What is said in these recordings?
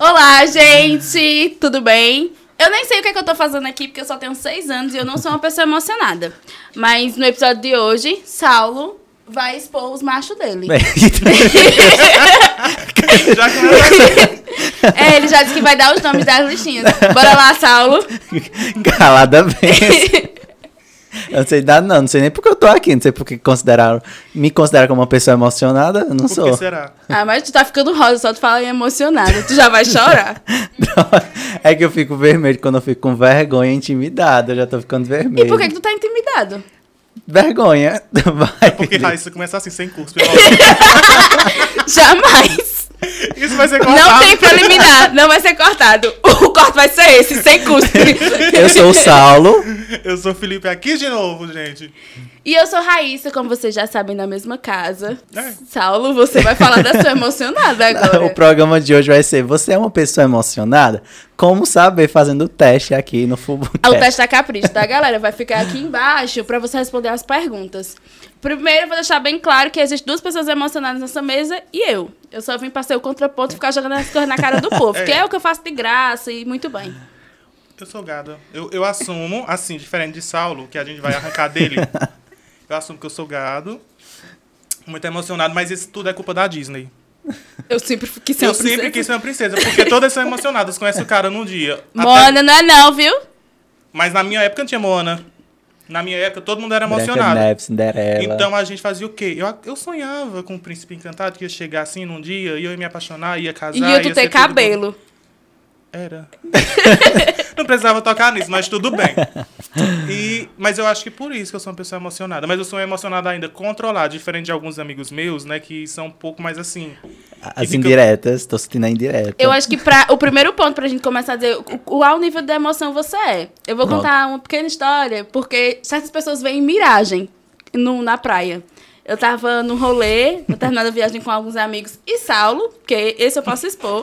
Olá, gente! Tudo bem? Eu nem sei o que, é que eu tô fazendo aqui, porque eu só tenho seis anos e eu não sou uma pessoa emocionada. Mas no episódio de hoje, Saulo vai expor os machos dele. Já começou. É, ele já disse que vai dar os nomes das listinhas. Bora lá, Saulo. Calada bem. Eu não sei dar, não. Não sei nem porque eu tô aqui. Não sei porque consideraram, me consideram como uma pessoa emocionada. Eu não Por sou. que será? Ah, mas tu tá ficando rosa, só tu fala em emocionada. Tu já vai chorar? É que eu fico vermelho quando eu fico com vergonha e intimidado. Eu já tô ficando vermelho. E por que, que tu tá intimidado? Vergonha. Vai. Porque Raíssa começa assim, sem curso. Jamais. Isso vai ser Não cortado. tem preliminar, não vai ser cortado. O corte vai ser esse, sem custo. Eu sou o Saulo. Eu sou o Felipe aqui de novo, gente. E eu sou Raíssa, como vocês já sabem, da mesma casa. É. Saulo, você vai falar da sua emocionada agora. O programa de hoje vai ser Você é uma pessoa emocionada? Como saber fazendo o teste aqui no Fubo. O teste da capricho, tá, galera? Vai ficar aqui embaixo pra você responder as perguntas. Primeiro, eu vou deixar bem claro que existem duas pessoas emocionadas nessa mesa e eu. Eu só vim pra ser o contraponto e ficar jogando as coisas na cara do povo, É. que é o que eu faço de graça e muito bem. Eu sou gado. Eu, eu assumo, assim, diferente de Saulo, que a gente vai arrancar dele. Eu assumo que eu sou gado. Muito emocionado, mas isso tudo é culpa da Disney. Eu sempre quis ser eu uma princesa. sempre quis ser uma princesa, porque todas são emocionadas. Conhece o cara num dia. Até- Moana não é não, viu? Mas na minha época não tinha Moana. Na minha época todo mundo era emocionado. Neve, Cinderela. Então a gente fazia o quê? Eu, eu sonhava com o príncipe encantado que ia chegar assim num dia e eu ia me apaixonar, ia casar. E eu tu ia ter ser tudo cabelo. Era. não precisava tocar nisso, mas tudo bem. E, mas eu acho que por isso que eu sou uma pessoa emocionada. Mas eu sou emocionada ainda controlada, diferente de alguns amigos meus, né, que são um pouco mais assim. As fica- indiretas, tô sentindo a indireta. Eu acho que pra, o primeiro ponto pra gente começar a dizer o, o qual nível de emoção você é. Eu vou Pronto. contar uma pequena história, porque certas pessoas veem miragem no, na praia. Eu tava num rolê, na terminada viagem com alguns amigos, e Saulo, que esse eu posso expor,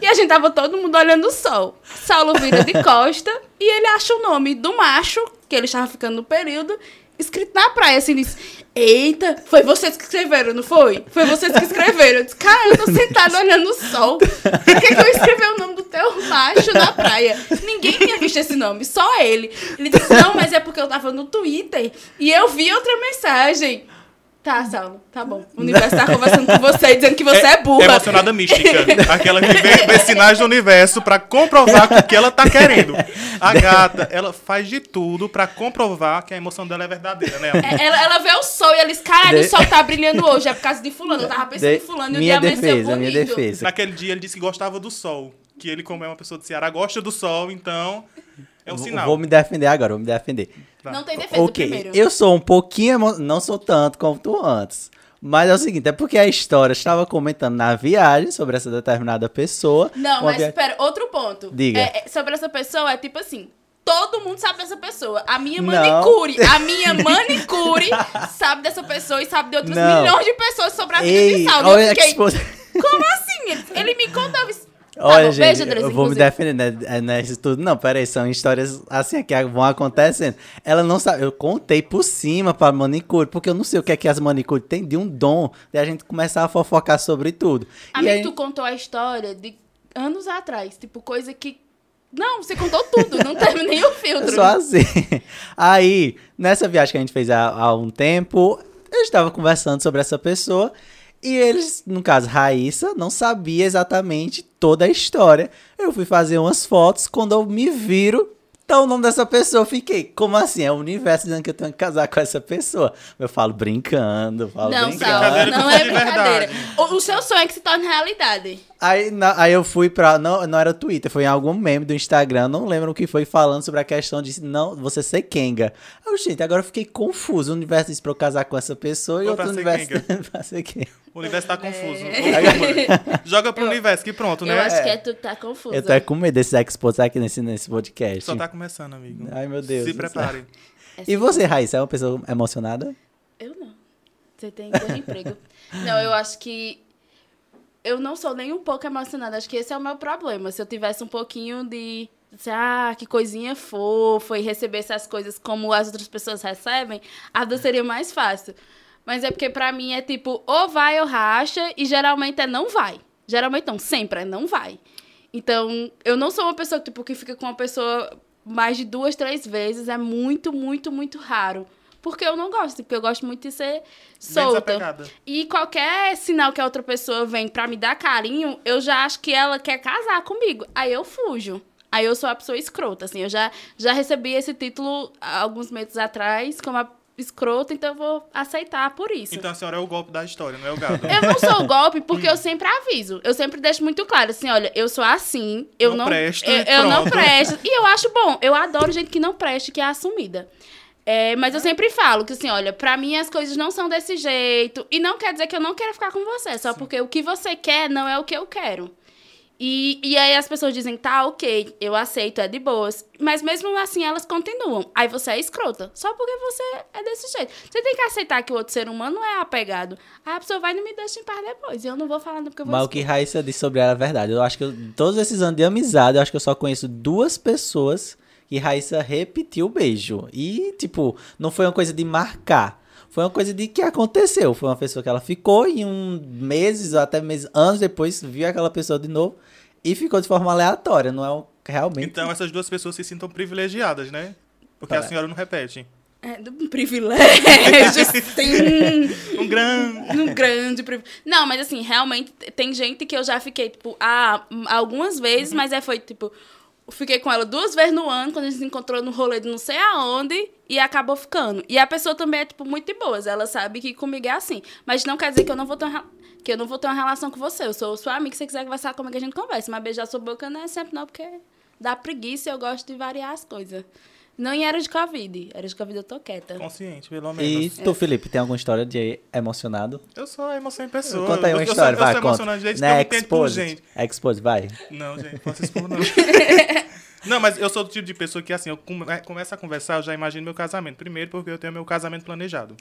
e a gente tava todo mundo olhando o sol. Saulo vira de costa, e ele acha o nome do macho, que ele estava ficando no período, escrito na praia, assim, diz, eita, foi vocês que escreveram, não foi? Foi vocês que escreveram. Eu disse, cara, eu tô sentado olhando o sol. Por que, que eu escrevi o nome do teu macho na praia? Ninguém tinha visto esse nome, só ele. Ele disse, não, mas é porque eu tava no Twitter e eu vi outra mensagem. Tá, Saulo, tá bom. O universo tá conversando com você, dizendo que você é, burra. Emocionada mística. Aquela que vê, vê sinais do universo pra comprovar o que ela tá querendo. A gata, ela faz de tudo pra comprovar que a emoção dela é verdadeira, né? É, Ela, ela vê o sol e ela diz, caralho, De- o sol tá brilhando hoje, é por causa de fulano. Eu tava pensando De- em fulano e o dia amanheceu defesa, bonito. minha defesa. Naquele dia ele disse que gostava do sol. Que ele, como é uma pessoa do Ceará, gosta do sol, então é um Vou- sinal. Vou me defender agora, vou me defender. Tá. Não tem defesa ok, primeiro. eu sou um pouquinho, emo... não sou tanto como tu antes. Mas é o seguinte, é porque a história estava comentando na viagem sobre essa determinada pessoa. Não, mas via- espera, outro ponto. Diga. É, é, sobre essa pessoa, é tipo assim. Todo mundo sabe dessa pessoa. A minha Não. manicure, a minha manicure sabe dessa pessoa e sabe de outras Não. milhões de pessoas sobre a vida Ei, de Saulo. olha fiquei, expo- como assim? Ele, me contou. eu Tá Olha, bom, gente, beijo, eu vou me inclusive. defender, né? É, Não é isso tudo. Não, peraí, são histórias assim que vão acontecendo. Ela não sabe, eu contei por cima pra manicure, porque eu não sei o que é que as manicures têm de um dom de a gente começar a fofocar sobre tudo. Amigo, aí- tu contou a história de anos atrás. Tipo, coisa que. Não, você contou tudo, não teve nem o filtro. Só assim. Aí, nessa viagem que a gente fez há, há um tempo, eu estava conversando sobre essa pessoa e eles, no caso, Raíssa, não sabia exatamente toda a história. Eu fui fazer umas fotos, quando eu me viro, tá o nome dessa pessoa, eu fiquei, como assim? É o universo dizendo que eu tenho que casar com essa pessoa. Eu falo brincando, eu falo Não, brincando. Não com é brincadeira. O, o seu sonho é que se torne realidade. Aí, na- aí eu fui pra. Não, não era Twitter, foi em algum meme do Instagram, não lembro o que foi falando sobre a questão de não, você ser Kenga. Aí, eu, gente, agora eu fiquei confuso. O universo disse pra eu casar com essa pessoa e Ou outro universo pra ser Kenga. O universo tá confuso. É. Joga pro universo, que pronto, Eu né? acho que é tu que tá confuso. Eu tô é com medo desses expostos aqui nesse, nesse podcast. Só tá começando, amigo. Ai, meu Deus Se prepare. É E você, Raíssa, é uma pessoa emocionada? Eu não. Você tem dois empregos. Não, eu acho que. Eu não sou nem um pouco emocionada. Acho que esse é o meu problema. Se eu tivesse um pouquinho de. de, Ah, que coisinha fofa e recebesse as coisas como as outras pessoas recebem, a vida seria mais fácil. Mas é porque pra mim é tipo, ou vai ou racha, e geralmente é não vai. Geralmente não, sempre é não vai. Então, eu não sou uma pessoa tipo, que fica com uma pessoa mais de duas, três vezes. É muito, muito, muito raro. Porque eu não gosto, porque eu gosto muito de ser solta. E qualquer sinal que a outra pessoa vem pra me dar carinho, eu já acho que ela quer casar comigo. Aí eu fujo. Aí eu sou a pessoa escrota, assim. Eu já, já recebi esse título alguns meses atrás como a escrota, então eu vou aceitar por isso. Então a senhora é o golpe da história, não é o gado. Eu não sou o golpe porque eu sempre aviso. Eu sempre deixo muito claro, assim, olha, eu sou assim, eu Não não... presto eu, eu não presto. E eu acho bom. Eu adoro gente que não preste, que é assumida. É, mas eu sempre falo que, assim, olha, pra mim as coisas não são desse jeito. E não quer dizer que eu não quero ficar com você, só porque o que você quer não é o que eu quero. E, e aí as pessoas dizem, tá, ok, eu aceito, é de boas. Mas mesmo assim elas continuam. Aí você é escrota. Só porque você é desse jeito. Você tem que aceitar que o outro ser humano é apegado. Aí a pessoa vai e não me deixa em paz depois. E eu não vou falar porque eu vou Mas o que Raíssa disse sobre ela é verdade. Eu acho que eu- todos esses anos de amizade, eu acho que eu só conheço duas pessoas que Raíssa repetiu o beijo. E, tipo, não foi uma coisa de marcar. Foi uma coisa de que aconteceu. Foi uma pessoa que ela ficou e um meses ou até meses, anos depois, viu aquela pessoa de novo e ficou de forma aleatória. Não é um, realmente. Então essas duas pessoas se sintam privilegiadas, né? Porque a Tá. senhora não repete. É um privilégio, sim. Um grande. um grande privilégio. Não, mas assim, realmente tem gente que eu já fiquei, tipo, ah, m- algumas vezes, mas é foi, tipo, fiquei com ela duas vezes no ano, quando a gente se encontrou no rolê de não sei aonde, e acabou ficando. E a pessoa também é, tipo, muito de boas. Ela sabe que comigo é assim. Mas não quer dizer que eu não vou ter uma, que eu não vou ter uma relação com você. Eu sou sua amiga, se você quiser conversar comigo, a gente conversa. Mas beijar sua boca não é sempre não, porque dá preguiça e eu gosto de variar as coisas. Não em era de Covid. Era de Covid eu tô quieta. Consciente, pelo E menos. tu, Felipe, tem alguma história de emocionado? Eu sou a emoção em pessoa. Conta aí uma eu, história, sou, eu vai, sou conta. que eu é me entendo por expose. gente. Expose, vai. Não, gente, posso expor, não. Não, mas eu sou do tipo de pessoa que, assim, eu come- começo a conversar, eu já imagino meu casamento. Primeiro, porque eu tenho meu casamento planejado.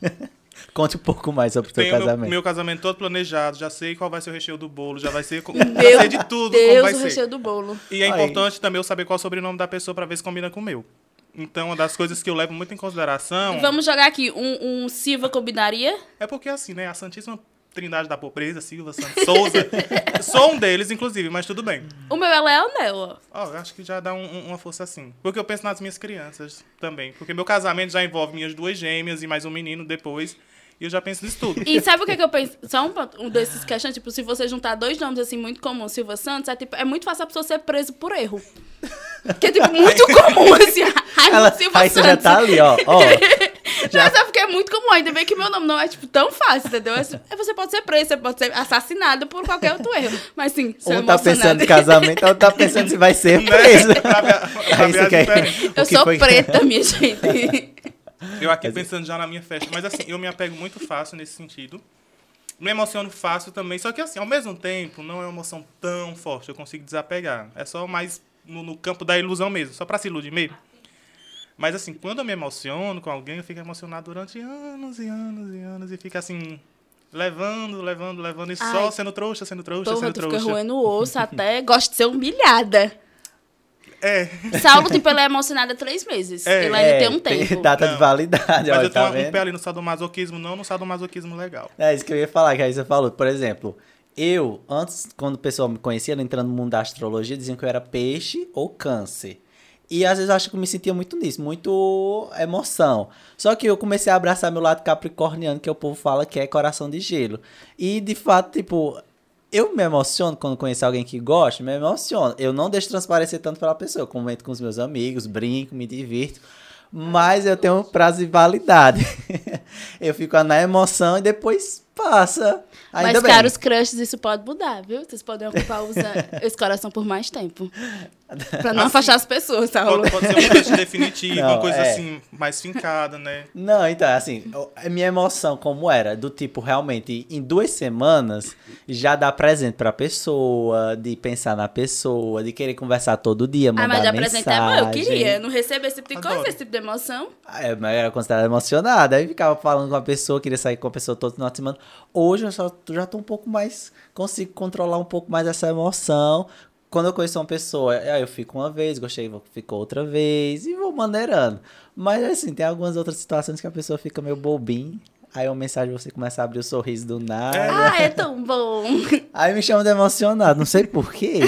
Conte um pouco mais sobre o teu Tenho meu, casamento. meu casamento todo planejado, já sei qual vai ser o recheio do bolo, já vai ser. já sei de tudo como Deus, vai o ser. recheio do bolo. E é Aí. importante também eu saber qual é o sobrenome da pessoa pra ver se combina com o meu. Então, uma das coisas que eu levo muito em consideração Vamos jogar aqui um, um Silva combinaria? é porque, assim, né, a Santíssima Trindade da Pobreza, Silva, Santos, Souza, sou um deles, inclusive, mas tudo bem. O meu é Leonel, ó. Ó, eu acho que já dá um- um- uma força assim. Porque eu penso nas minhas crianças também. Porque meu casamento já envolve minhas duas gêmeas e mais um menino depois. E eu já penso nisso tudo. E sabe o que, que eu penso? Só um, um desses questões, tipo, se você juntar dois nomes assim muito comuns, Silva Santos, é, tipo, é muito fácil a pessoa ser preso por erro. Que é tipo muito comum, assim. Ela, Silva Raíssa Santos. já tá ali, ó. ó. Não, é só porque é muito comum. Ainda bem que meu nome não é, tipo, tão fácil, entendeu? É, é, você pode ser preso, você pode ser assassinado por qualquer outro erro. Mas sim, sou Um tá pensando em casamento, outro tá pensando se vai ser Né? preso. Pra ver- pra Aí ver você as quer- diferenças. o Eu que sou foi- preta, minha gente. Eu aqui pensando já na minha festa. Mas assim, eu me apego muito fácil nesse sentido. Me emociono fácil também. Só que assim, ao mesmo tempo, não é uma emoção tão forte. Eu consigo desapegar. É só mais no, no campo da ilusão mesmo. Só pra se iludir mesmo. Mas assim, quando eu me emociono com alguém, eu fico emocionado durante anos e anos e anos. E fica assim, levando, levando, levando. E só Ai. sendo trouxa, sendo trouxa, Porra, sendo tu fica trouxa. roendo o osso até. Gosto de ser humilhada. É, Saulo, tipo, ela é emocionada há três meses. É, ele ainda É, tem um tempo. data de Não. validade, mas olha, eu tá tenho um pé ali no sadomasoquismo, não no sadomasoquismo legal. É isso que eu ia falar, que aí você falou. Por exemplo, eu, antes, quando o pessoal me conhecia, entrando no mundo da astrologia, diziam que eu era peixe ou câncer. E às vezes eu acho que eu me sentia muito nisso, muito emoção. Só que eu comecei a abraçar meu lado capricorniano, que o povo fala que é coração de gelo. E de fato, tipo, eu me emociono quando conheço alguém que gosta, me emociono. Eu não deixo transparecer tanto pela pessoa. Eu comento com os meus amigos, brinco, me divirto. Mas eu tenho um prazo de validade. eu fico na emoção e depois passa. Ainda Mas, bem. caros crushes, isso pode mudar, viu? Vocês podem ocupar usa- esse coração por mais tempo. Pra não Assim, afastar as pessoas, Saulo. Pode, pode ser um teste definitivo, Não, uma coisa é. assim, mais fincada, né? Não, então, assim, eu- a minha emoção como era, do tipo, realmente, em duas semanas, já dar presente pra pessoa, de pensar na pessoa, de querer conversar todo dia, mandar Ah, mas já mensagem. apresentar é bom, eu queria. Não receber esse tipo de Adoro. coisa, esse tipo de emoção. É, mas eu era considerada emocionada, aí ficava falando com a pessoa, queria sair com a pessoa todo final de semana. Hoje eu só, já tô um pouco mais, consigo controlar um pouco mais essa emoção. Quando eu conheço uma pessoa, aí eu fico uma vez, gostei, vou- fico outra vez, e vou maneirando. Mas assim, tem algumas outras situações que a pessoa fica meio bobinho, aí uma mensagem você começa a abrir o sorriso do nada. Ah, é tão bom. Aí me chama de emocionado, não sei porquê.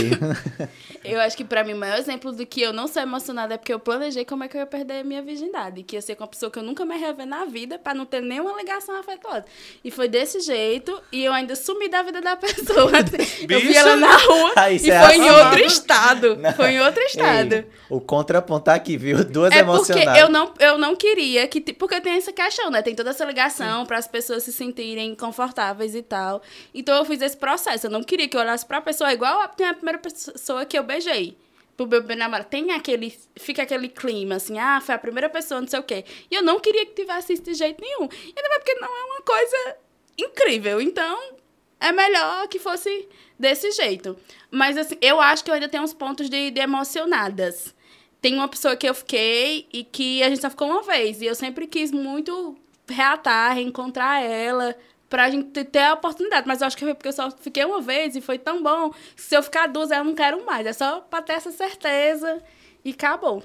Eu acho que pra mim o maior exemplo do que eu não sou emocionada é porque eu planejei como é que eu ia perder a minha virgindade. Que ia ser com uma pessoa que eu nunca mais ia ver na vida pra não ter nenhuma ligação afetuosa. E foi desse jeito e eu ainda sumi da vida da pessoa. eu vi ela na rua Ah, e isso foi é em outro estado. Foi em outro estado. Ei, o contraponto tá aqui, viu? Duas É porque emocionadas. eu não, eu não queria que. Porque tem essa questão, né? Tem toda essa ligação para as pessoas se sentirem confortáveis e tal. Então eu fiz esse processo. Eu não queria que eu olhasse pra pessoa igual a, tem a primeira pessoa que eu beijei. Pro meu bem namorado. Tem aquele. Fica aquele clima assim, ah, foi a primeira pessoa, não sei o quê. E eu não queria que tivesse isso de jeito nenhum. E ainda mais porque não é uma coisa incrível. Então, é melhor que fosse desse jeito. Mas, assim, eu acho que eu ainda tenho uns pontos de, de emocionadas. Tem uma pessoa que eu fiquei e que a gente só ficou uma vez. E eu sempre quis muito reatar, reencontrar ela, pra gente ter a oportunidade. Mas eu acho que foi porque eu só fiquei uma vez e foi tão bom. Se eu ficar duas, eu não quero mais. É só pra ter essa certeza e acabou.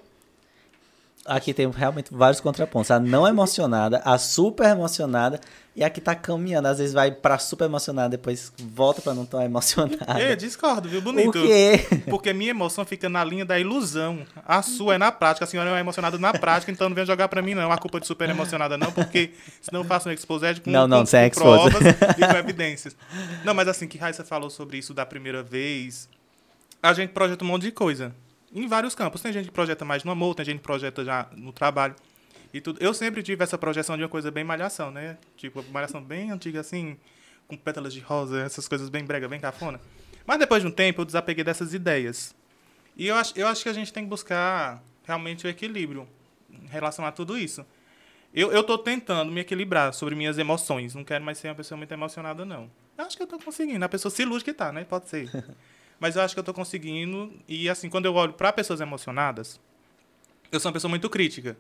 Aqui tem realmente vários contrapontos. A não emocionada, a super emocionada e a que tá caminhando. Às vezes vai pra super emocionada, depois volta pra não tão emocionada. É, discordo, viu? Bonito. Por quê? Porque minha emoção fica na linha da ilusão. A sua é na prática. A senhora é emocionada na prática, então não venha jogar pra mim, não. A culpa de super emocionada, não, porque senão eu faço um exposed com, Não, não, com, sem com provas e com evidências. Não, mas assim, que Raíssa falou sobre isso da primeira vez. A gente projeta um monte de coisa. Em vários campos. Tem gente que projeta mais no amor, tem gente que projeta já no trabalho. E tudo. Eu sempre tive essa projeção de uma coisa bem malhação, né? Tipo, malhação bem antiga, assim, com pétalas de rosa, essas coisas bem brega, bem cafona. Mas depois de um tempo eu desapeguei dessas ideias. E eu acho, eu acho que a gente tem que buscar realmente o equilíbrio em relação a tudo isso. Eu, eu tô tentando me equilibrar sobre minhas emoções. Não quero mais ser uma pessoa muito emocionada, não. Eu acho que eu tô conseguindo. A pessoa se ilude que tá, né? Pode ser. Mas eu acho que eu tô conseguindo. E assim, quando eu olho para pessoas emocionadas, eu sou uma pessoa muito crítica.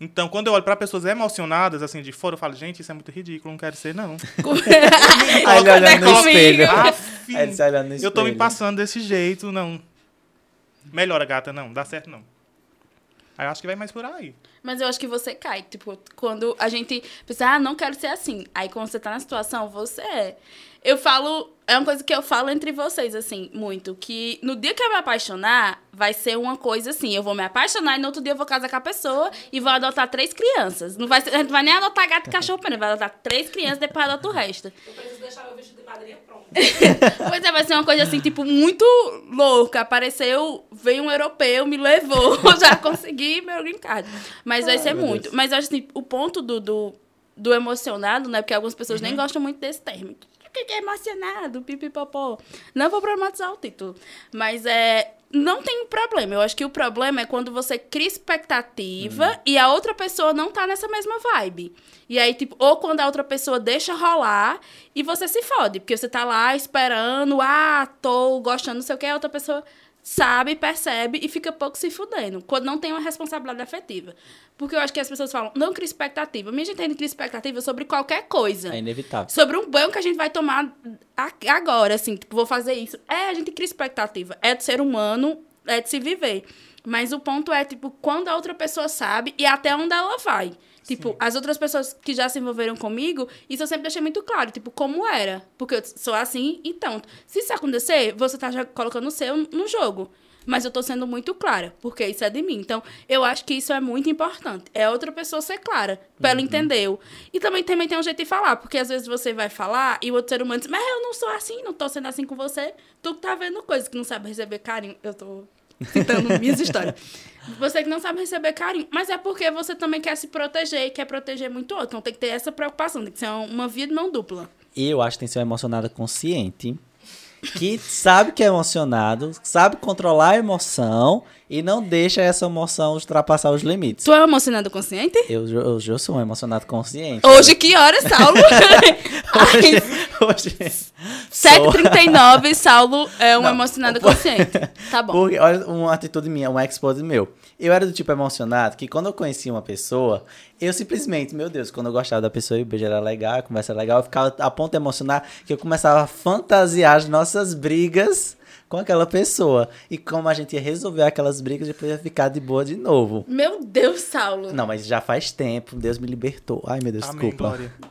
Então, quando eu olho para pessoas emocionadas, assim, de fora, eu falo, gente, isso é muito ridículo, não quero ser, não. Aí ele olhando no espelho. Aff, Aí ele se olhando no eu tô me espelho. passando desse jeito, não. Melhora, gata, não. Dá certo, não. Aí eu acho que vai mais por aí. Mas eu acho que você cai. Tipo, quando a gente pensa, ah, não quero ser assim. Aí quando você tá na situação, você é. Eu falo, é uma coisa que eu falo entre vocês, assim, muito. Que no dia que eu me apaixonar, vai ser uma coisa assim. Eu vou me apaixonar e no outro dia eu vou casar com a pessoa e vou adotar três crianças. Não vai, ser, gente vai nem adotar gato e cachorro, pera, vai adotar três crianças e depois adota o resto. Eu preciso deixar meu vestido de madrinha pronto. Pois é, vai ser uma coisa assim, tipo, muito louca. Apareceu, veio um europeu, me levou, já consegui meu green card. Mas vai ser muito. Deus. Mas acho assim, o ponto do, do, do emocionado, né? Porque algumas pessoas nem gostam muito desse termo. O que é emocionado? Pipipopó. Não vou problematizar o título. Mas é. Não tem problema. Eu acho que o problema é quando você cria expectativa e a outra pessoa não tá nessa mesma vibe. E aí, tipo, ou quando a outra pessoa deixa rolar e você se fode. Porque você tá lá esperando, ah, tô gostando, não sei o que, a outra pessoa sabe, percebe e fica pouco se fudendo. Quando não tem uma responsabilidade afetiva. Porque eu acho que as pessoas falam, não cria expectativa. Minha gente tem que criar expectativa sobre qualquer coisa. É inevitável. Sobre um banho que a gente vai tomar a- agora, assim, tipo, vou fazer isso. É, a gente cria expectativa. É de ser humano, é de se viver. Mas o ponto é, tipo, quando a outra pessoa sabe e até onde ela vai. Tipo, as outras pessoas que já se envolveram comigo, isso eu sempre deixei muito claro, tipo, como era. Porque eu sou assim, então. Se isso acontecer, você tá já colocando o seu no jogo. Mas eu tô sendo muito clara, porque isso é de mim. Então, eu acho que isso é muito importante. É outra pessoa ser clara, pra ela entender. o- E também, também tem um jeito de falar, porque às vezes você vai falar e o outro ser humano diz, mas eu não sou assim, não tô sendo assim com você. Tu tá vendo coisas que não sabe receber carinho. Eu tô citando minhas histórias. Você que não sabe receber carinho, mas é porque você também quer se proteger e quer proteger muito outro. Então tem que ter essa preocupação, tem que ser uma via de mão dupla. E eu acho que tem que ser uma emocionada consciente. Que sabe que é emocionado, sabe controlar a emoção e não deixa essa emoção ultrapassar os limites. Tu é emocionado consciente? Eu, eu, eu sou um emocionado consciente. Hoje, que horas, Saulo? Hoje, hoje sou. 7h39, Saulo é um Não, emocionado por- consciente. Tá bom. Porque, olha, uma atitude minha, um expose meu. Eu era do tipo emocionado que quando eu conhecia uma pessoa, eu simplesmente, meu Deus, quando eu gostava da pessoa e o beijo era legal, a conversa era legal, eu ficava a ponto de emocionar que eu começava a fantasiar as nossas brigas com aquela pessoa. E como a gente ia resolver aquelas brigas, depois ia ficar de boa de novo. Meu Deus, Saulo. Não, mas já faz tempo, Deus me libertou. Ai, meu Deus, Amém, desculpa. Glória.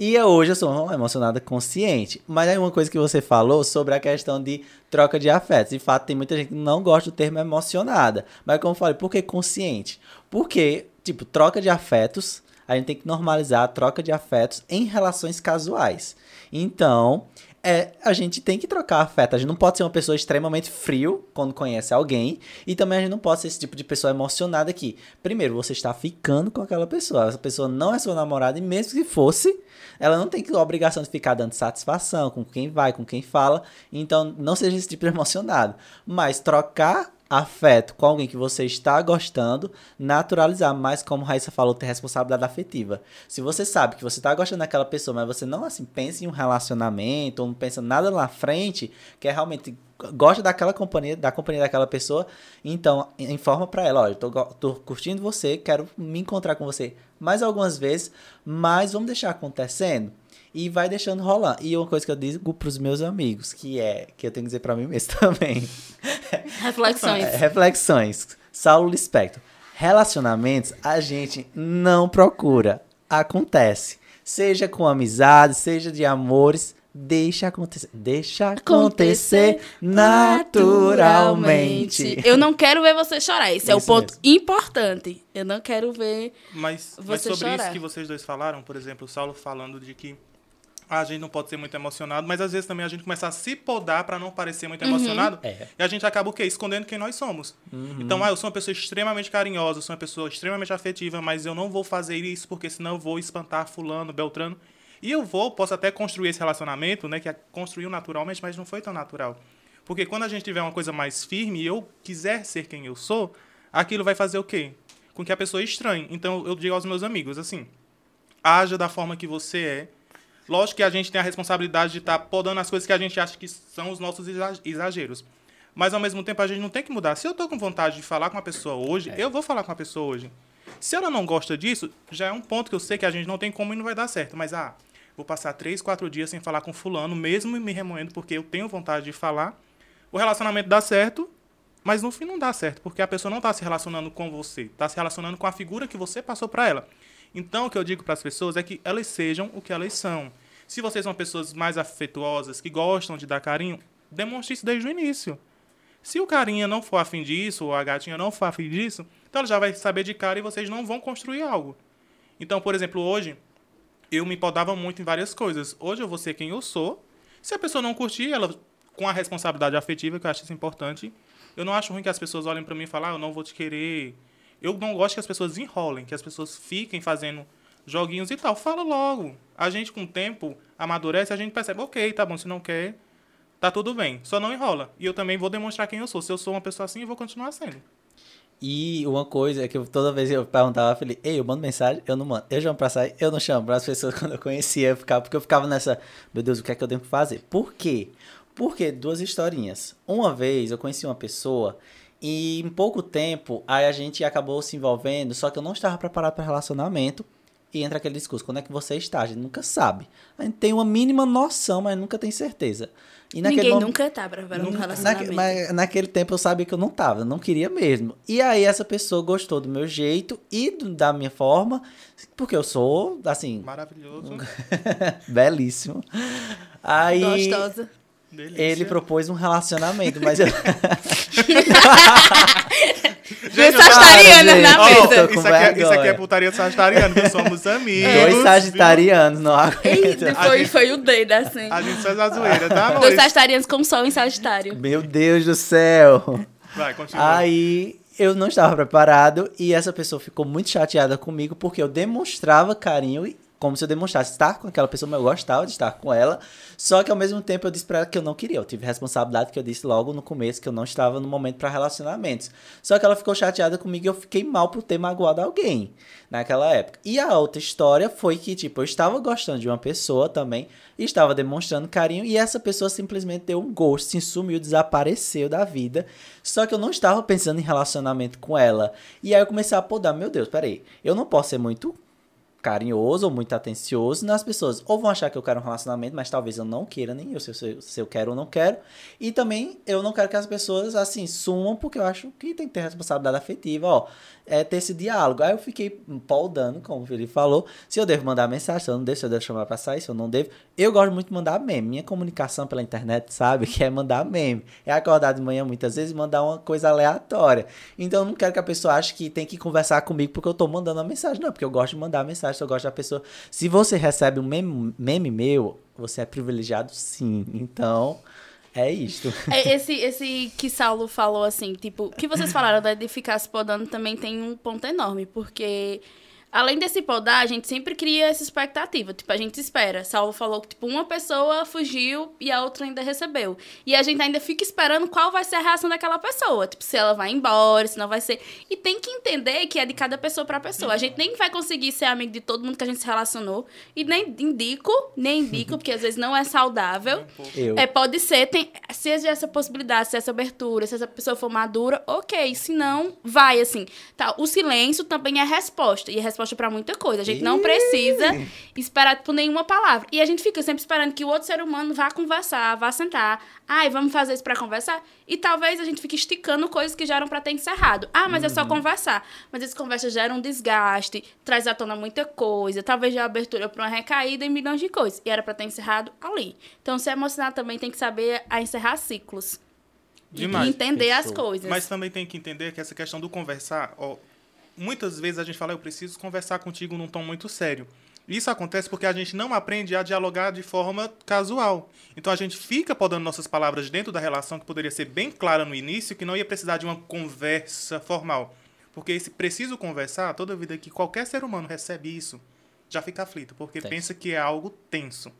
E hoje eu sou uma emocionada consciente. Mas aí uma coisa que você falou sobre a questão de troca de afetos. De fato, tem muita gente que não gosta do termo emocionada. Mas como eu falei, por que consciente? Porque, tipo, troca de afetos, a gente tem que normalizar a troca de afetos em relações casuais. Então, é, a gente tem que trocar afeto. A gente não pode ser uma pessoa extremamente frio quando conhece alguém. E também a gente não pode ser esse tipo de pessoa emocionada que, primeiro, você está ficando com aquela pessoa. Essa pessoa não é sua namorada, e mesmo que fosse, ela não tem a obrigação de ficar dando satisfação com quem vai, com quem fala. Então, não seja esse tipo de emocionado. Mas trocar afeto com alguém que você está gostando, naturalizar, mas como Raíssa falou, ter responsabilidade afetiva. Se você sabe que você está gostando daquela pessoa, mas você não assim pensa em um relacionamento, ou não pensa nada lá na frente, que é realmente gosta daquela companhia, da companhia daquela pessoa, então informa pra ela, olha, tô, tô curtindo você, quero me encontrar com você mais algumas vezes, mas vamos deixar acontecendo e vai deixando rolar. E uma coisa que eu digo pros meus amigos, que é, que eu tenho que dizer pra mim mesmo também, Reflexões. é, reflexões. Saulo Lispector. Relacionamentos a gente não procura. Acontece. Seja com amizade, seja de amores. Deixa acontecer. Deixa acontecer naturalmente. Eu não quero ver você chorar. Esse é o Isso ponto mesmo. importante. Eu não quero ver. Mas, mas Você sobre chorar. isso que vocês dois falaram, por exemplo, o Saulo falando de que a gente não pode ser muito emocionado, mas às vezes também a gente começa a se podar para não parecer muito emocionado. É. E a gente acaba o quê? Escondendo quem nós somos. Então, ah, eu sou uma pessoa extremamente carinhosa, eu sou uma pessoa extremamente afetiva, mas eu não vou fazer isso porque senão eu vou espantar fulano, beltrano. E eu vou, posso até construir esse relacionamento, né, que construiu naturalmente, mas não foi tão natural. Porque quando a gente tiver uma coisa mais firme e eu quiser ser quem eu sou, aquilo vai fazer o quê? Com que a pessoa estranhe. Então, eu digo aos meus amigos, assim, haja da forma que você é. Lógico que a gente tem a responsabilidade de estar podando as coisas que a gente acha que são os nossos exa- exageros. Mas ao mesmo tempo a gente não tem que mudar. Se eu tô com vontade de falar com uma pessoa hoje, eu vou falar com a pessoa hoje. Se ela não gosta disso, já é um ponto que eu sei que a gente não tem como e não vai dar certo. Mas, ah, vou passar três, quatro dias sem falar com fulano, mesmo me remoendo, porque eu tenho vontade de falar. O relacionamento dá certo, mas no fim não dá certo, porque a pessoa não está se relacionando com você, está se relacionando com a figura que você passou para ela. Então, o que eu digo para as pessoas é que elas sejam o que elas são. Se vocês são pessoas mais afetuosas, que gostam de dar carinho, demonstre isso desde o início. Se o carinha não for afim disso, ou a gatinha não for afim disso, então ela já vai saber de cara e vocês não vão construir algo. Então, por exemplo, hoje, eu me podava muito em várias coisas. Hoje eu vou ser quem eu sou. Se a pessoa não curtir, ela com a responsabilidade afetiva, que eu acho isso importante, eu não acho ruim que as pessoas olhem pra mim e falem, ah, eu não vou te querer. Eu não gosto que as pessoas enrolem, que as pessoas fiquem fazendo joguinhos e tal. Fala logo. A gente, com o tempo, amadurece, a gente percebe, ok, tá bom, se não quer, tá tudo bem. Só não enrola. E eu também vou demonstrar quem eu sou. Se eu sou uma pessoa assim, eu vou continuar sendo. E uma coisa é que toda vez eu perguntava, eu falei, ei, eu mando mensagem, eu não mando. Eu chamo pra sair, eu não chamo. As pessoas quando eu conhecia, eu ficava, porque eu ficava nessa, meu Deus, o que é que eu devo fazer? Por quê? Porque duas historinhas. Uma vez eu conheci uma pessoa e em pouco tempo aí a gente acabou se envolvendo, só que eu não estava preparado para relacionamento. E entra aquele discurso, quando é que você está? A gente nunca sabe. A gente tem uma mínima noção, mas nunca tem certeza. E naquele Ninguém momento- nunca tá preparando um relacionamento. mas naquele tempo eu sabia que eu não tava, eu não queria mesmo. E aí essa pessoa gostou do meu jeito e do- da minha forma, porque eu sou, assim, Maravilhoso. belíssimo. Aí Gostosa. Delícia. ele propôs um relacionamento, mas eu... Duas eu- sagitarianas gente. na Ó, mesa. com isso, aqui é, isso aqui é putaria de sagitariano, viu? Somos amigos. Dois viu? sagitarianos, não Eita, aguento. foi, gente- foi o dedo, assim. A gente faz a zoeira, tá, amor? Dois sagitarianos com sol em Sagitário. Meu Deus do céu. Vai, continua. Aí eu não estava preparado e essa pessoa ficou muito chateada comigo porque eu demonstrava carinho e como se eu demonstrasse estar com aquela pessoa, mas eu gostava de estar com ela. Só que ao mesmo tempo eu disse pra ela que eu não queria. Eu tive responsabilidade que eu disse logo no começo que eu não estava no momento para relacionamentos. Só que ela ficou chateada comigo e eu fiquei mal por ter magoado alguém naquela época. E a outra história foi que, tipo, eu estava gostando de uma pessoa também, estava demonstrando carinho, e essa pessoa simplesmente deu um gosto, se sumiu, desapareceu da vida. Só que eu não estava pensando em relacionamento com ela. E aí eu comecei a podar, meu Deus, peraí, eu não posso ser muito carinhoso ou muito atencioso nas pessoas. Ou vão achar que eu quero um relacionamento, mas talvez eu não queira nem eu, se, eu, se eu quero ou não quero. E também eu não quero que as pessoas, assim, sumam, porque eu acho que tem que ter responsabilidade afetiva, ó. É ter esse diálogo. Aí eu fiquei poldando, como o Felipe falou, se eu devo mandar mensagem, se eu não devo, se eu devo chamar pra sair, se eu não devo. Eu gosto muito de mandar meme. Minha comunicação pela internet, sabe, que é mandar meme. É acordar de manhã muitas vezes e mandar uma coisa aleatória. Então eu não quero que a pessoa ache que tem que conversar comigo porque eu tô mandando uma mensagem. Não, porque eu gosto de mandar mensagem, eu gosto da pessoa. Se você recebe um meme, meme meu, você é privilegiado sim. Então, é isto. É, esse, esse que Saulo falou, assim, tipo, que vocês falaram de ficar se podando também tem um ponto enorme, porque além desse podar, a gente sempre cria essa expectativa. Tipo, a gente espera. Saulo falou que, tipo, uma pessoa fugiu e a outra ainda recebeu. E a gente ainda fica esperando qual vai ser a reação daquela pessoa. Tipo, se ela vai embora, se não vai ser. E tem que entender que é de cada pessoa pra pessoa. A gente nem vai conseguir ser amigo de todo mundo que a gente se relacionou. E nem indico, nem indico, porque às vezes não é saudável. Eu. É, pode ser, tem, se existe essa possibilidade, se essa abertura, se essa pessoa for madura, ok. Se não, vai, assim. Tá, o silêncio também é resposta. E é resposta pra muita coisa. A gente não precisa esperar por nenhuma palavra. E a gente fica sempre esperando que o outro ser humano vá conversar, vá sentar. Ai, vamos fazer isso pra conversar? E talvez a gente fique esticando coisas que já eram pra ter encerrado. Ah, mas é só conversar. Mas essa conversa gera um desgaste, traz à tona muita coisa, talvez já abertura pra uma recaída em milhões de coisas. E era pra ter encerrado ali. Então, se emocionar também tem que saber a encerrar ciclos. Demais. E entender as coisas. Mas também tem que entender que essa questão do conversar, ó, muitas vezes a gente fala, eu preciso conversar contigo num tom muito sério. Isso acontece porque a gente não aprende a dialogar de forma casual. Então a gente fica podando nossas palavras dentro da relação que poderia ser bem clara no início, que não ia precisar de uma conversa formal. Porque esse preciso conversar, toda vida que qualquer ser humano recebe isso, já fica aflito, porque pensa que é algo tenso.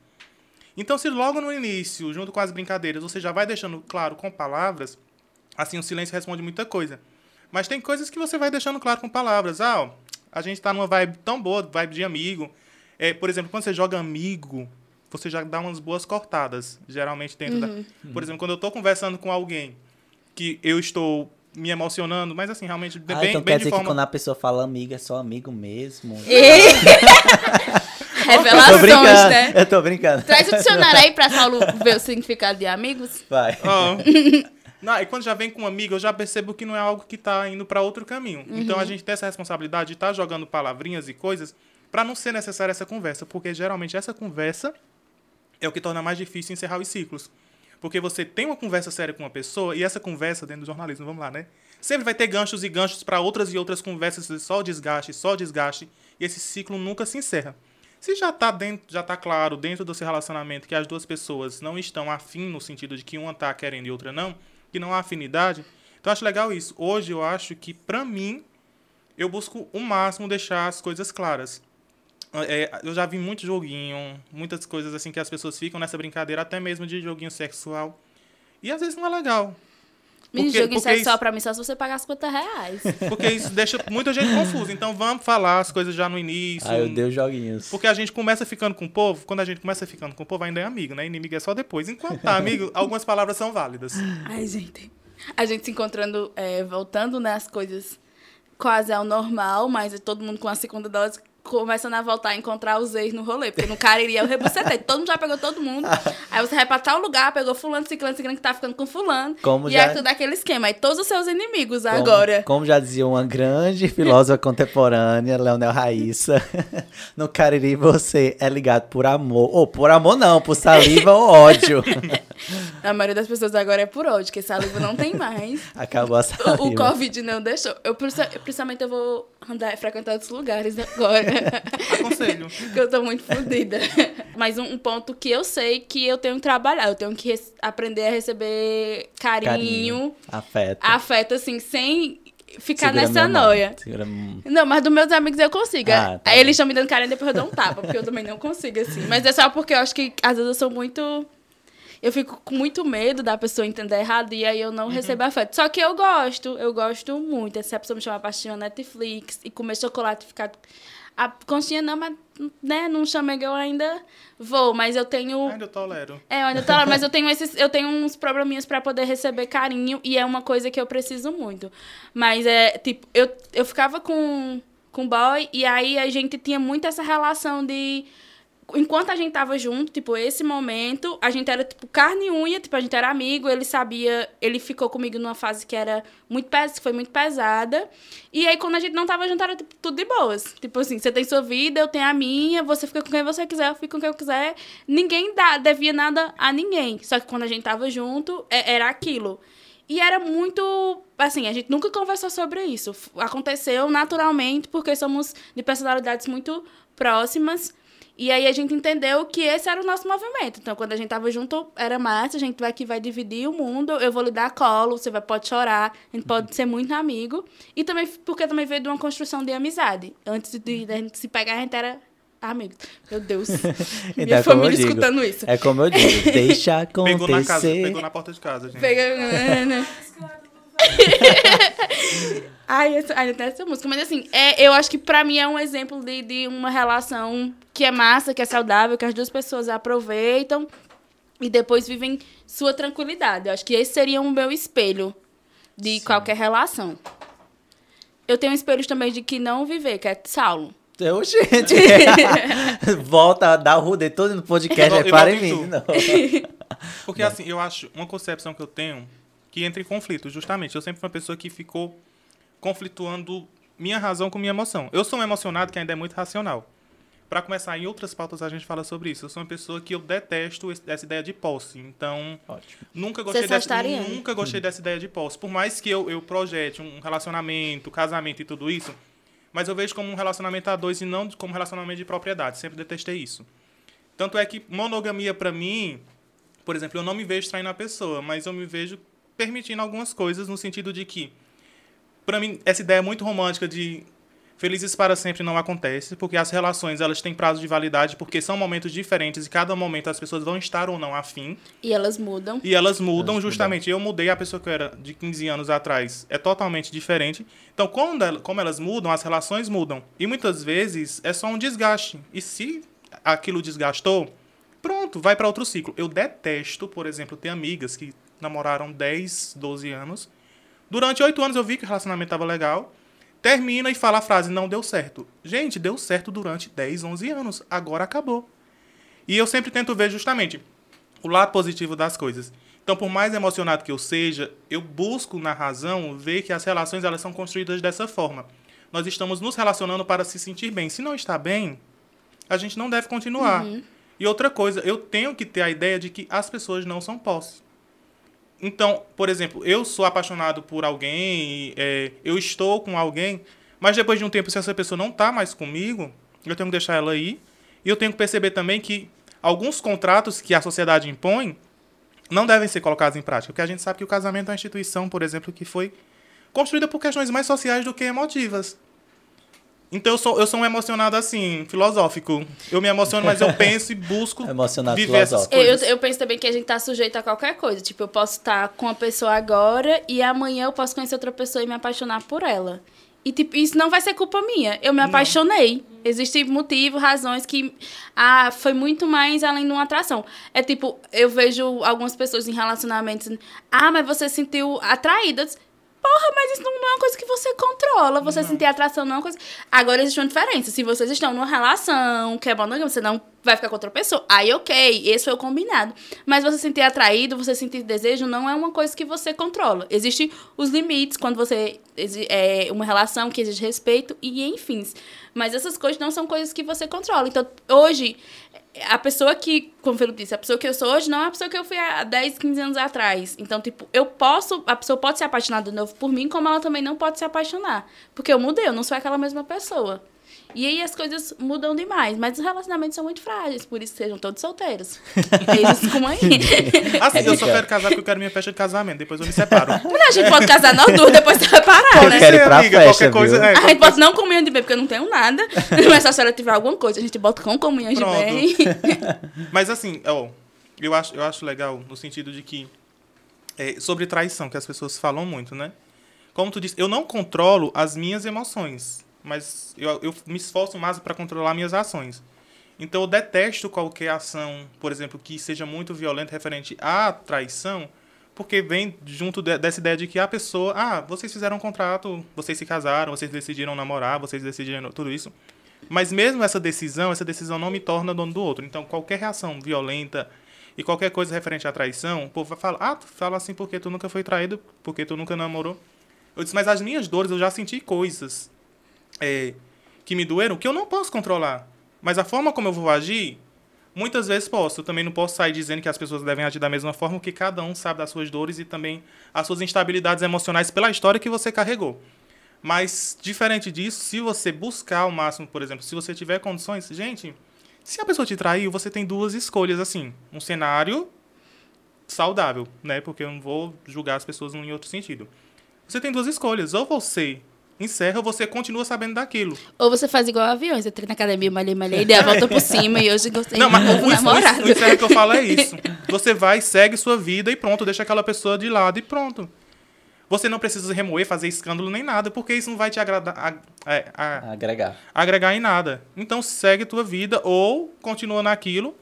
Então, se logo no início, junto com as brincadeiras, você já vai deixando claro com palavras, assim o silêncio responde muita coisa. Mas tem coisas que você vai deixando claro com palavras. Ah, ó, a gente tá numa vibe tão boa, vibe de amigo. É, por exemplo, quando você joga amigo, você já dá umas boas cortadas, geralmente dentro da... Por exemplo, quando eu tô conversando com alguém que eu estou me emocionando, mas assim, realmente Ah, bem, então bem quer de dizer forma... que quando a pessoa fala amigo, é só amigo mesmo? eu tô Revelações, brincando, né? eu tô brincando. Traz o dicionário aí pra Saulo ver o significado de amigos. Vai. Ó. Não, e quando já vem com um amigo, eu já percebo que não é algo que tá indo para outro caminho. Então a gente tem essa responsabilidade de estar jogando palavrinhas e coisas para não ser necessária essa conversa, porque geralmente essa conversa é o que torna mais difícil encerrar os ciclos. Porque você tem uma conversa séria com uma pessoa e essa conversa dentro do jornalismo, vamos lá, né? Sempre vai ter ganchos e ganchos para outras e outras conversas, só desgaste, só desgaste, e esse ciclo nunca se encerra. Se já tá dentro, já tá claro dentro do seu relacionamento que as duas pessoas não estão afim no sentido de que uma tá querendo e outra não, que não há afinidade, então acho legal isso. Hoje eu acho que pra mim eu busco o máximo deixar as coisas claras. É, eu já vi muito joguinho, muitas coisas assim que as pessoas ficam nessa brincadeira, até mesmo de joguinho sexual. E às vezes não é legal. Me Porque- joguinho porque sexual isso- pra mim só se você pagar 50 reais. Porque isso deixa muita gente confusa. Então vamos falar as coisas já no início. Ai, eu dei os joguinhos. Porque a gente começa ficando com o povo, quando a gente começa ficando com o povo, ainda é amigo, né? Inimigo é só depois. Enquanto tá amigo, algumas palavras são válidas. Ai, gente. A gente se encontrando, é, voltando, né, as coisas quase ao normal, mas todo mundo com a segunda dose começando a voltar a encontrar os ex no rolê. Porque no Cariri eu rebucetei. Todo mundo já pegou todo mundo. Aí você vai pra tal lugar, pegou fulano, ciclano, ciclano que tá ficando com fulano. Como e já- é tudo aquele esquema. Aí todos os seus inimigos Como- agora. Como já dizia uma grande filósofa contemporânea, Leonel Raíssa, no Cariri você é ligado por amor. Ou por amor não, por saliva ou ódio. A maioria das pessoas agora é por ódio, que saliva não tem mais. Acabou a saliva. O, o Covid não deixou. Eu, princi- principalmente, eu vou andar, frequentar outros lugares agora. Aconselho. que eu tô muito fodida. Mas um, um ponto que eu sei que eu tenho que trabalhar. Eu tenho que aprender a receber carinho, Afeto. afeto, assim, sem ficar Segura nessa noia. Segura- Não, mas dos meus amigos eu consigo. Ah, tá eles estão me dando carinho depois eu dou um tapa, porque eu também não consigo, assim. Mas é só porque eu acho que às vezes eu sou muito. Eu fico com muito medo da pessoa entender errado e aí eu não recebo afeto. Só que eu gosto, eu gosto muito. Se a pessoa me chamar pra assistir uma Netflix e comer chocolate e ficar. A conchinha não, mas né, não chamei eu ainda vou, mas eu tenho. Ainda tolero. É, eu ainda lá, mas eu tenho esses, eu tenho uns probleminhas pra poder receber carinho e é uma coisa que eu preciso muito. Mas é, tipo, eu, eu ficava com, com com o boy. E aí a gente tinha muito essa relação de. Enquanto a gente tava junto, tipo, esse momento, a gente era, tipo, carne e unha, tipo, a gente era amigo, ele sabia, ele ficou comigo numa fase que era muito pes que foi muito pesada. E aí, quando a gente não tava junto, era tipo, tudo de boas. Tipo assim, você tem sua vida, eu tenho a minha, você fica com quem você quiser, eu fico com quem eu quiser. Ninguém dá, devia nada a ninguém. Só que quando a gente tava junto, é- era aquilo. E era muito. Assim, a gente nunca conversou sobre isso. Aconteceu naturalmente, porque somos de personalidades muito próximas. E aí a gente entendeu que esse era o nosso movimento. Então, quando a gente tava junto, era massa, a gente vai aqui vai dividir o mundo, eu vou lhe dar colo, você vai, pode chorar, a gente pode ser muito amigo. E também porque também veio de uma construção de amizade. Antes de, de a gente se pegar, a gente era amigo. Meu Deus. Então, Minha é como eu família digo. escutando isso. É como eu digo, deixa acontecer. Pegou na casa, pegou na porta de casa, gente. Pega. Ai, essa, ai, até essa música. Mas assim, é, eu acho que pra mim é um exemplo de, de uma relação que é massa, que é saudável, que as duas pessoas aproveitam e depois vivem sua tranquilidade. Eu acho que esse seria o meu espelho de qualquer relação. Eu tenho espelhos também de que não viver, que é Saulo. Eu, gente. Volta a dar o rude todo no podcast. Eu- É eu para volto em mim. tu. Não. Porque assim, eu acho uma concepção que eu tenho que entra em conflito, justamente. Eu sempre fui uma pessoa que ficou conflituando minha razão com minha emoção. Eu sou um emocionado que ainda é muito racional. Pra começar, em outras pautas a gente fala sobre isso. Eu sou uma pessoa que eu detesto esse- essa ideia de posse. Então, Ótimo. nunca Você gostei, é dessa, nunca gostei dessa ideia de posse. Por mais que eu, eu projete um relacionamento, casamento e tudo isso, mas eu vejo como um relacionamento a dois e não como um relacionamento de propriedade. Sempre detestei isso. Tanto é que monogamia pra mim, por exemplo, eu não me vejo traindo a pessoa, mas eu me vejo permitindo algumas coisas no sentido de que, pra mim, essa ideia muito romântica de felizes para sempre não acontece, porque as relações elas têm prazo de validade, porque são momentos diferentes e cada momento as pessoas vão estar ou não afim. E elas mudam. E elas mudam Elas justamente. Eu mudei a pessoa que eu era de 15 anos atrás. É totalmente diferente. Então, quando como elas mudam, as relações mudam. E muitas vezes é só um desgaste. E se aquilo desgastou, pronto, vai para outro ciclo. Eu detesto, por exemplo, ter amigas que namoraram 10, 12 anos. Durante 8 anos eu vi que o relacionamento estava legal. Termina e fala a frase, não deu certo. Gente, deu certo durante 10, 11 anos. Agora acabou. E eu sempre tento ver justamente o lado positivo das coisas. Então, por mais emocionado que eu seja, eu busco na razão ver que as relações elas são construídas dessa forma. Nós estamos nos relacionando para se sentir bem. Se não está bem, a gente não deve continuar. E outra coisa, eu tenho que ter a ideia de que as pessoas não são posse. Então, por exemplo, eu sou apaixonado por alguém, é, eu estou com alguém, mas depois de um tempo, se essa pessoa não está mais comigo, eu tenho que deixar ela ir. E eu tenho que perceber também que alguns contratos que a sociedade impõe não devem ser colocados em prática. Porque a gente sabe que o casamento é uma instituição, por exemplo, que foi construída por questões mais sociais do que emotivas. Então eu sou, eu sou um emocionado assim, filosófico. Eu me emociono, mas eu penso e busco Emocionado viver essas filosófico. Eu, coisas. eu penso também que a gente tá sujeito a qualquer coisa. Tipo, eu posso estar com uma pessoa agora e amanhã eu posso conhecer outra pessoa e me apaixonar por ela. E, tipo, isso não vai ser culpa minha. Eu me apaixonei. Existem motivos, razões que. Ah, foi muito mais além de uma atração. É tipo, eu vejo algumas pessoas em relacionamentos. Ah, mas você se sentiu atraída. Porra, mas isso não é uma coisa que você controla. Você sentir atração não é uma coisa. Agora existe uma diferença. Se vocês estão numa relação que é monogâmica, você não vai ficar com outra pessoa. Aí, ok, esse foi o combinado. Mas você sentir atraído, você sentir desejo, não é uma coisa que você controla. Existem os limites quando você. É uma relação que exige respeito e enfim. Mas essas coisas não são coisas que você controla. Então, hoje, a pessoa que, como o Felipe disse, a pessoa que eu sou hoje não é a pessoa que eu fui há 10, 15 anos atrás. Então, tipo, eu posso, a pessoa pode se apaixonar de novo por mim, como ela também não pode se apaixonar. Porque eu mudei, eu não sou aquela mesma pessoa. E aí as coisas mudam demais, mas os relacionamentos são muito frágeis, por isso sejam todos solteiros. Eles como aí. Assim, eu só quero casar porque eu quero minha festa de casamento. Depois eu me separo. Não, a gente pode casar nós duas, depois separar, Eu né? quero ir pra amiga, festa, qualquer coisa. viu? É, A gente pode não comunhão de bem, porque eu não tenho nada. Mas se a senhora tiver alguma coisa, a gente bota com comunhão de Pronto. bem. Mas assim, ó, eu acho, eu acho legal no sentido de que é, sobre traição, que as pessoas falam muito, né? Como tu disse, eu não controlo as minhas emoções, mas eu, eu me esforço mais para controlar minhas ações. Então eu detesto qualquer ação, por exemplo, que seja muito violenta referente à traição, porque vem junto de- dessa ideia de que a pessoa, ah, vocês fizeram um contrato, vocês se casaram, vocês decidiram namorar, vocês decidiram tudo isso. Mas mesmo essa decisão, essa decisão não me torna dono do outro. Então, qualquer reação violenta e qualquer coisa referente à traição, o povo vai falar, ah, tu fala assim porque tu nunca foi traído, porque tu nunca namorou. Eu disse, mas as minhas dores, eu já senti coisas é, que me doeram que eu não posso controlar. Mas a forma como eu vou agir, muitas vezes posso. Eu também não posso sair dizendo que as pessoas devem agir da mesma forma, porque cada um sabe das suas dores e também as suas instabilidades emocionais pela história que você carregou. Mas, diferente disso, se você buscar ao máximo, por exemplo, se você tiver condições, gente, se a pessoa te traiu, você tem duas escolhas, assim. Um cenário saudável, né? Porque eu não vou julgar as pessoas em outro sentido. Você tem duas escolhas. Ou você encerra você continua sabendo daquilo. Ou você faz igual aviões, eu treino na academia, malhei, malhei, dei a volta por cima e hoje gostei Não, mas o, o, namorado. o, o encerra que eu falo é isso. Você vai, segue sua vida e pronto, deixa aquela pessoa de lado e pronto. Você não precisa remoer, fazer escândalo nem nada, porque isso não vai te agradar, a- é, a- Agregar. agregar em nada. Então segue tua vida ou continua naquilo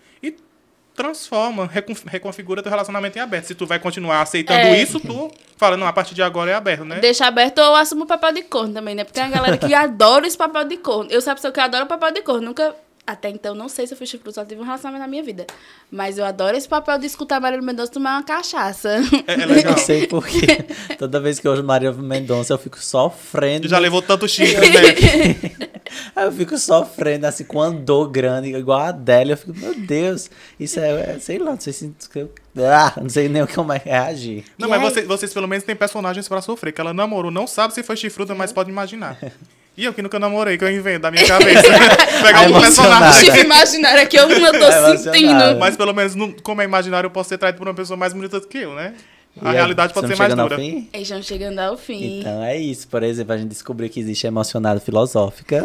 transforma, recon- reconfigura teu relacionamento em aberto. Se tu vai continuar aceitando É. isso, tu fala, não, a partir de agora é aberto, né? Deixa aberto ou assumo o papel de corno também, né? Porque tem uma galera que adora esse papel de corno. Eu sabe que eu adoro o papel de corno. Nunca, até então, não sei se eu fui chifrudo, só tive um relacionamento na minha vida. Mas eu adoro esse papel de escutar Marília Mendonça tomar uma cachaça. É, é legal. Não sei porquê. Toda vez que eu ouço Maria Mendonça, eu fico sofrendo. Tu já levou tanto chifre, né? Aí eu fico sofrendo, assim, com uma dor grande, igual a Adélia. Eu fico, meu Deus, isso é, é- sei lá, não sei se. Ah, não sei nem como é reagir. Não, E mas vocês, vocês pelo menos têm personagens pra sofrer, que ela namorou, não sabe se foi chifruda, mas pode imaginar. E eu que nunca namorei, que eu invento da minha cabeça. Pegar Ai, um personagem. Chifre imaginário que eu não tô É sentindo. Mas pelo menos, como é imaginário, eu posso ser traído por uma pessoa mais bonita do que eu, né? A E realidade pode ser mais dura. fim? Eles estão chegando ao fim. Então é isso. Por exemplo, a gente descobriu que existe a emocionada filosófica,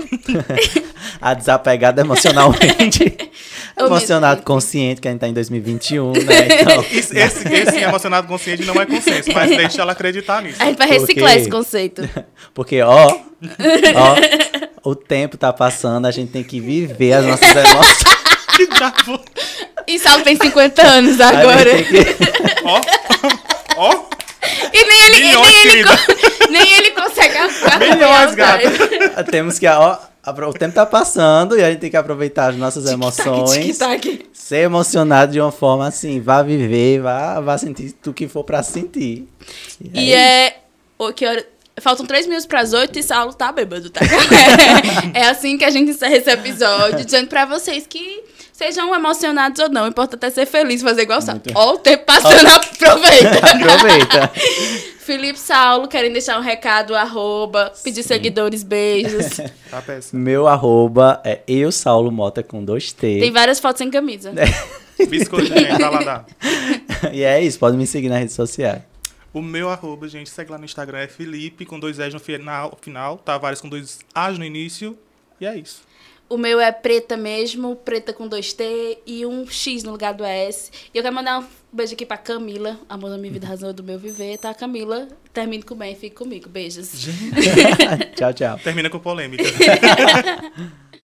a desapegada emocionalmente, emocionado consciente, que a gente tá em 2021, né? Então, Isso- esse, esse emocionado consciente não é consenso, mas deixa ela acreditar nisso. A gente vai reciclar quê? esse conceito. porque, ó, ó, o tempo tá passando, a gente tem que viver as nossas emoções. Que bravo. E Saulo tem 50 anos agora. Ó, ó, E nem ele, e nem ele, nem ele consegue Milhões, o gata. time. Temos que, ó, o tempo tá passando e a gente tem que aproveitar as nossas emoções. Ser emocionado de uma forma assim, vá viver, vá, vá sentir o que for pra sentir. E é. o que hora- Faltam três minutos pras oito e Saulo tá bêbado, tá? é assim que a gente encerra esse episódio, dizendo pra vocês que sejam emocionados ou não. O importante é ser feliz, fazer igual o Saulo. Ó, o tempo passando, aproveita. Aproveita. Felipe Saulo, querem deixar um recado, arroba, pedir seguidores, beijos. Tá péssimo. Meu arroba é eu, Saulo Mota, com dois T. Tem várias fotos sem camisa. Biscoito, gente, vai lá dar. E é isso, pode me seguir nas redes sociais. O meu arroba, gente, segue lá no Instagram, é Felipe, com dois S no final, final Tavares com dois As no início. E é isso. O meu é preta mesmo, preta com dois T e um X no lugar do S. E eu quero mandar um beijo aqui pra Camila, amor da minha vida, razão do meu viver, tá? Camila, termine com bem, fique comigo. Beijos. tchau, tchau. Termina com polêmica.